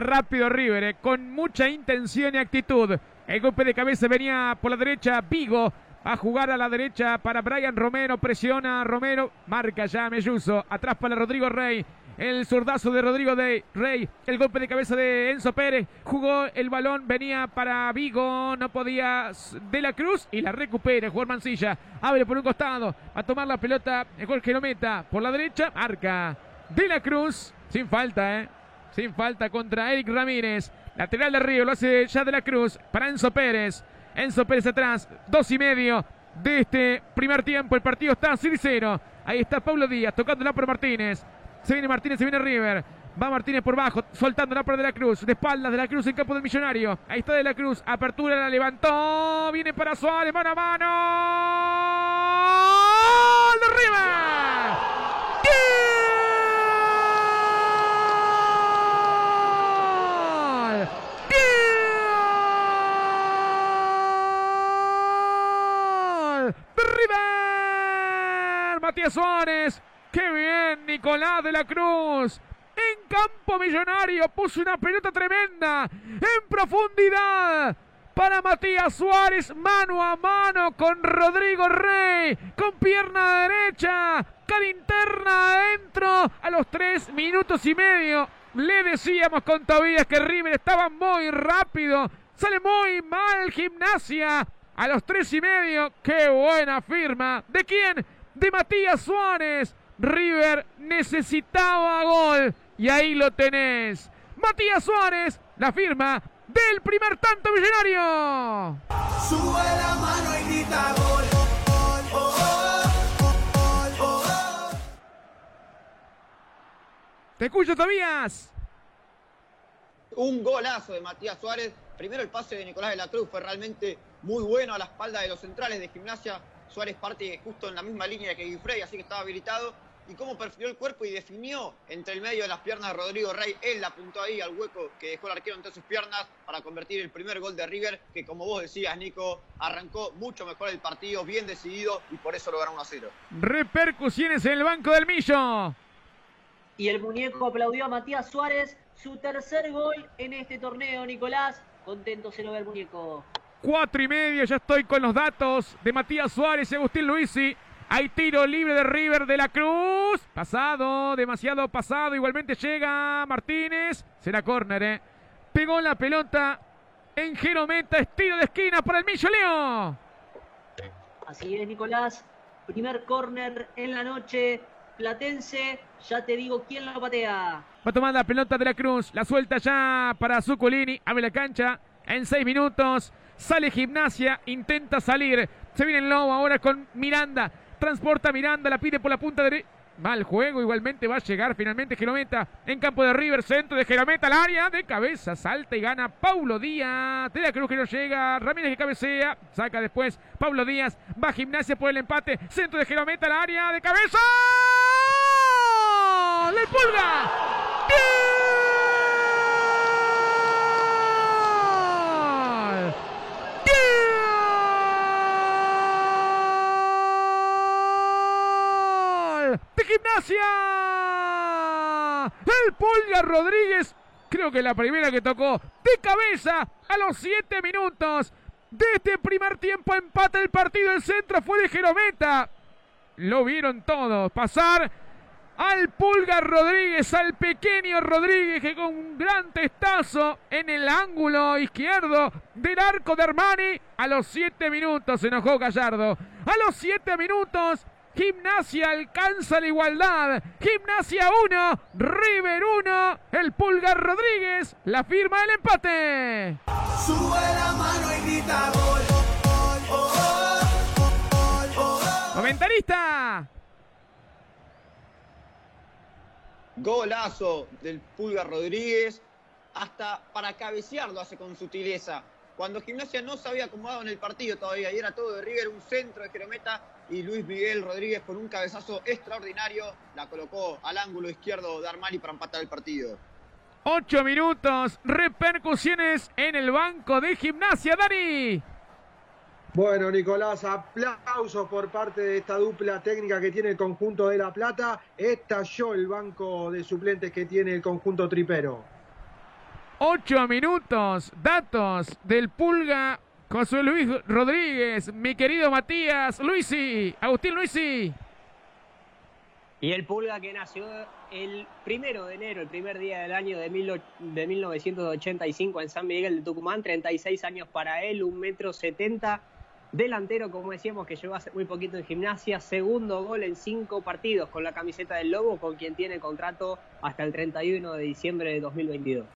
Rápido River, eh, con mucha intención y actitud. El golpe de cabeza venía por la derecha Vigo. Va a jugar a la derecha para Brian Romero. Presiona a Romero. Marca ya Melluso. Atrás para Rodrigo Rey. El zurdazo de Rodrigo Rey. El golpe de cabeza de Enzo Pérez. Jugó el balón. Venía para Vigo. No podía de la Cruz. Y la recupera. Juan Mancilla. Abre por un costado. Va a tomar la pelota. Jorge meta por la derecha. Marca de la Cruz. Sin falta, ¿eh? Sin falta contra Eric Ramírez. Lateral de Río. Lo hace ya de la Cruz. Para Enzo Pérez. Enzo Pérez atrás, dos y medio de este primer tiempo. El partido está 0 Ahí está Pablo Díaz tocándola por Martínez. Se viene Martínez, se viene River. Va Martínez por bajo, soltándola por De la Cruz. De espaldas De la Cruz en campo del Millonario. Ahí está De la Cruz. Apertura, la levantó. Viene para Suárez, mano a mano. Matías Suárez. ¡Qué bien! Nicolás de la Cruz. En campo millonario puso una pelota tremenda. En profundidad. Para Matías Suárez, mano a mano con Rodrigo Rey, con pierna derecha, cara interna adentro, a los tres minutos y medio. Le decíamos con Tobías que River estaba muy rápido, sale muy mal gimnasia. A los tres y medio, qué buena firma. ¿De quién? De Matías Suárez. River necesitaba gol y ahí lo tenés. Matías Suárez, la firma del primer tanto millonario. Sube la mano y grita gol. Te escucho, Tobías. Un golazo de Matías Suárez. Primero el pase de Nicolás de la Cruz fue realmente muy bueno a la espalda de los centrales de gimnasia Suárez parte justo en la misma línea que Guifrey, así que estaba habilitado. Y cómo perfiló el cuerpo y definió entre el medio de las piernas de Rodrigo Rey. Él la apuntó ahí al hueco que dejó el arquero entre sus piernas para convertir el primer gol de River, que como vos decías, Nico, arrancó mucho mejor el partido, bien decidido y por eso lo ganó 1 a 0. Repercusiones en el banco del Millo. Y el muñeco aplaudió a Matías Suárez, su tercer gol en este torneo, Nicolás. Contento se lo ve el muñeco. Cuatro y medio, ya estoy con los datos de Matías Suárez y Agustín Luisi. Hay tiro libre de River de la Cruz. Pasado, demasiado pasado. Igualmente llega Martínez. Será córner, ¿eh? Pegó la pelota en Jerometa. Estilo de esquina para el Millo Leo. Así es, Nicolás. Primer córner en la noche. Platense. Ya te digo quién lo patea. Va a tomar la pelota de la Cruz. La suelta ya para Zuculini. Abre la cancha en seis minutos. Sale gimnasia, intenta salir. Se viene el Lobo ahora con Miranda. Transporta Miranda, la pide por la punta derecha. Mal juego, igualmente va a llegar finalmente Gelometa en campo de River, centro de Gelometa al área, de cabeza, salta y gana Paulo Díaz. De la Cruz que no llega, Ramírez que cabecea, saca después Paulo Díaz, va Gimnasia por el empate, centro de Gelometa al área, de cabeza. ¡Le pulga! Gimnasia. El Pulga Rodríguez, creo que la primera que tocó de cabeza a los 7 minutos de este primer tiempo. Empata el partido. El centro fue de Jerometa. Lo vieron todos pasar al Pulga Rodríguez, al pequeño Rodríguez que con un gran testazo en el ángulo izquierdo del arco de Armani. A los 7 minutos se enojó Gallardo. A los 7 minutos Gimnasia alcanza la igualdad. Gimnasia 1, River 1. El Pulgar Rodríguez, la firma del empate. Sube la mano y grita gol. Comentarista. Golazo del Pulgar Rodríguez. Hasta para cabecear lo hace con sutileza. Cuando Gimnasia no se había acomodado en el partido todavía y era todo de River, un centro de Jerometa y Luis Miguel Rodríguez con un cabezazo extraordinario la colocó al ángulo izquierdo de Armani para empatar el partido. Ocho minutos, repercusiones en el banco de gimnasia, Dani. Bueno, Nicolás, aplausos por parte de esta dupla técnica que tiene el conjunto de La Plata. Estalló el banco de suplentes que tiene el conjunto tripero. Ocho minutos. Datos del Pulga José Luis Rodríguez. Mi querido Matías Luisi. Agustín Luisi. Y el Pulga que nació el primero de enero, el primer día del año de, mil, de 1985 en San Miguel de Tucumán, 36 años para él, un metro 70, delantero, como decíamos, que llegó hace muy poquito en gimnasia, segundo gol en cinco partidos con la camiseta del Lobo, con quien tiene contrato hasta el 31 de diciembre de 2022.